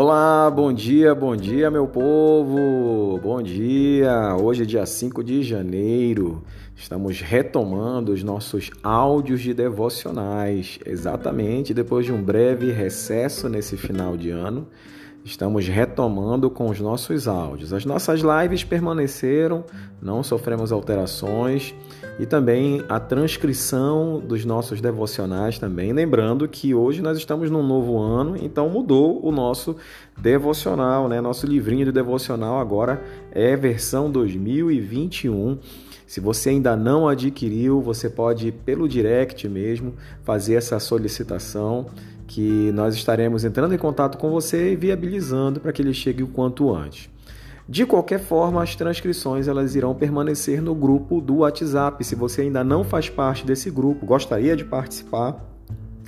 Olá, bom dia, bom dia, meu povo! Bom dia! Hoje é dia 5 de janeiro. Estamos retomando os nossos áudios de devocionais. Exatamente depois de um breve recesso nesse final de ano. Estamos retomando com os nossos áudios. As nossas lives permaneceram, não sofremos alterações e também a transcrição dos nossos devocionais também. Lembrando que hoje nós estamos num novo ano, então mudou o nosso devocional, né? Nosso livrinho de devocional agora é versão 2021. Se você ainda não adquiriu, você pode pelo direct mesmo fazer essa solicitação que nós estaremos entrando em contato com você e viabilizando para que ele chegue o quanto antes. De qualquer forma, as transcrições elas irão permanecer no grupo do WhatsApp. Se você ainda não faz parte desse grupo, gostaria de participar,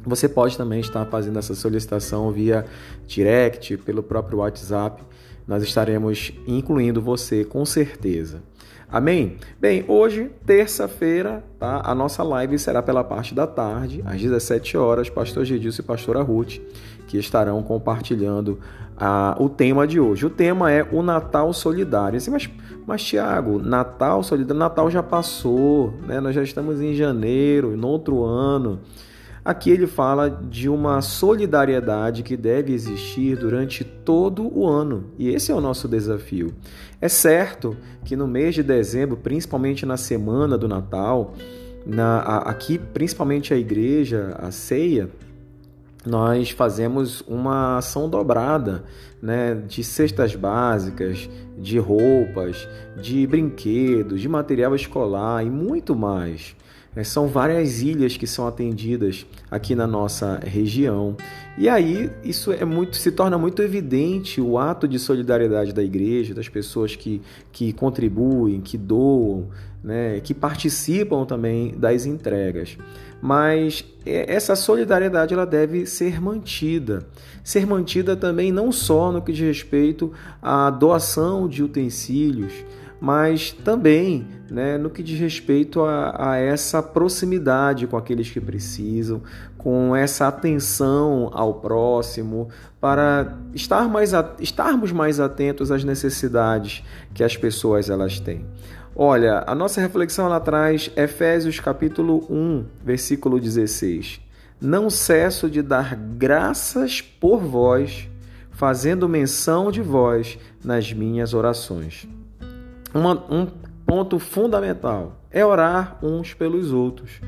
você pode também estar fazendo essa solicitação via direct, pelo próprio WhatsApp. Nós estaremos incluindo você com certeza. Amém? Bem, hoje, terça-feira, tá? A nossa live será pela parte da tarde, às 17 horas, pastor Gedilson e pastora Ruth, que estarão compartilhando ah, o tema de hoje. O tema é o Natal Solidário. Assim, mas, mas Tiago, Natal Solidário, Natal já passou, né? Nós já estamos em janeiro, no outro ano. Aqui ele fala de uma solidariedade que deve existir durante todo o ano, e esse é o nosso desafio. É certo que no mês de dezembro, principalmente na semana do Natal, na, aqui principalmente a igreja, a ceia, nós fazemos uma ação dobrada né, de cestas básicas, de roupas, de brinquedos, de material escolar e muito mais. É, são várias ilhas que são atendidas aqui na nossa região. E aí isso é muito, se torna muito evidente o ato de solidariedade da igreja, das pessoas que, que contribuem, que doam, né, que participam também das entregas. Mas é, essa solidariedade ela deve ser mantida. Ser mantida também não só no que diz respeito à doação de utensílios, mas também né, no que diz respeito a, a, essa proximidade com aqueles que precisam, com essa atenção ao próximo, para estar mais, estarmos mais atentos às necessidades que as pessoas elas têm. Olha, a nossa reflexão lá atrás, Efésios capítulo 1, versículo 16. Não cesso de dar graças por vós, fazendo menção de vós nas minhas orações. Uma, um ponto fundamental é orar uns pelos outros.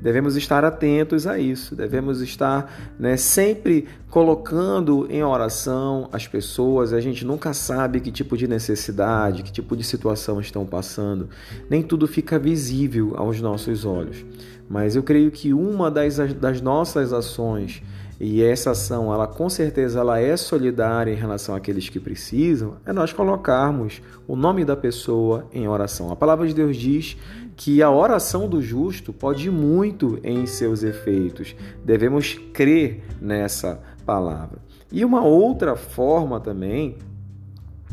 Devemos estar atentos a isso, devemos estar né, sempre colocando em oração as pessoas. A gente nunca sabe que tipo de necessidade, que tipo de situação estão passando. Nem tudo fica visível aos nossos olhos. Mas eu creio que uma das, das nossas ações e essa ação, ela com certeza ela é solidária em relação àqueles que precisam, é nós colocarmos o nome da pessoa em oração. A palavra de Deus diz que a oração do justo pode muito em seus efeitos. Devemos crer nessa palavra. E uma outra forma também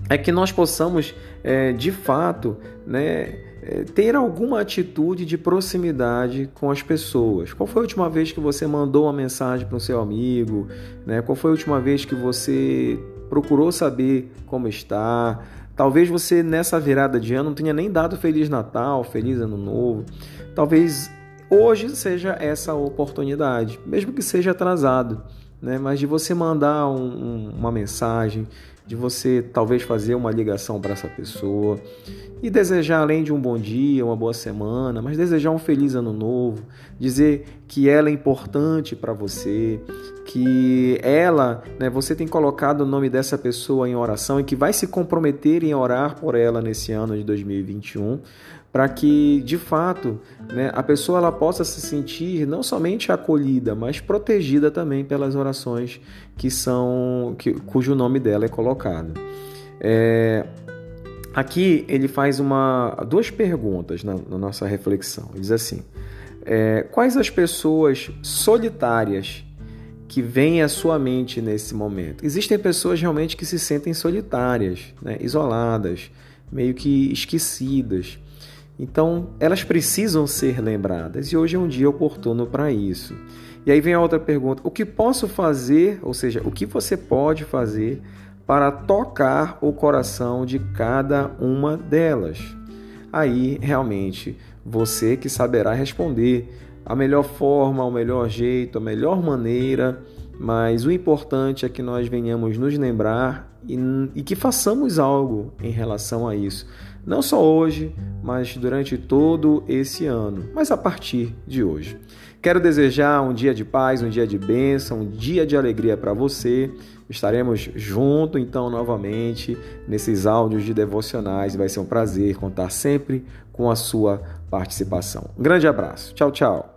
é que nós possamos, é, de fato, né, é, ter alguma atitude de proximidade com as pessoas. Qual foi a última vez que você mandou uma mensagem para o seu amigo? Né? Qual foi a última vez que você procurou saber como está? Talvez você nessa virada de ano não tenha nem dado Feliz Natal, Feliz Ano Novo. Talvez hoje seja essa oportunidade, mesmo que seja atrasado, né? mas de você mandar um, um, uma mensagem, de você talvez fazer uma ligação para essa pessoa e desejar além de um bom dia, uma boa semana, mas desejar um feliz ano novo, dizer que ela é importante para você, que ela, né, você tem colocado o nome dessa pessoa em oração e que vai se comprometer em orar por ela nesse ano de 2021, para que de fato né, a pessoa ela possa se sentir não somente acolhida, mas protegida também pelas orações que são que, cujo nome dela é colocado. É, aqui ele faz uma, duas perguntas na, na nossa reflexão. Ele diz assim: é, quais as pessoas solitárias que vêm à sua mente nesse momento? Existem pessoas realmente que se sentem solitárias, né, isoladas, meio que esquecidas. Então, elas precisam ser lembradas e hoje é um dia oportuno para isso. E aí vem a outra pergunta: o que posso fazer, ou seja, o que você pode fazer para tocar o coração de cada uma delas? Aí realmente você que saberá responder a melhor forma, o melhor jeito, a melhor maneira, mas o importante é que nós venhamos nos lembrar e, e que façamos algo em relação a isso. Não só hoje, mas durante todo esse ano, mas a partir de hoje. Quero desejar um dia de paz, um dia de bênção, um dia de alegria para você. Estaremos juntos então novamente nesses áudios de devocionais. Vai ser um prazer contar sempre com a sua participação. Um grande abraço. Tchau, tchau.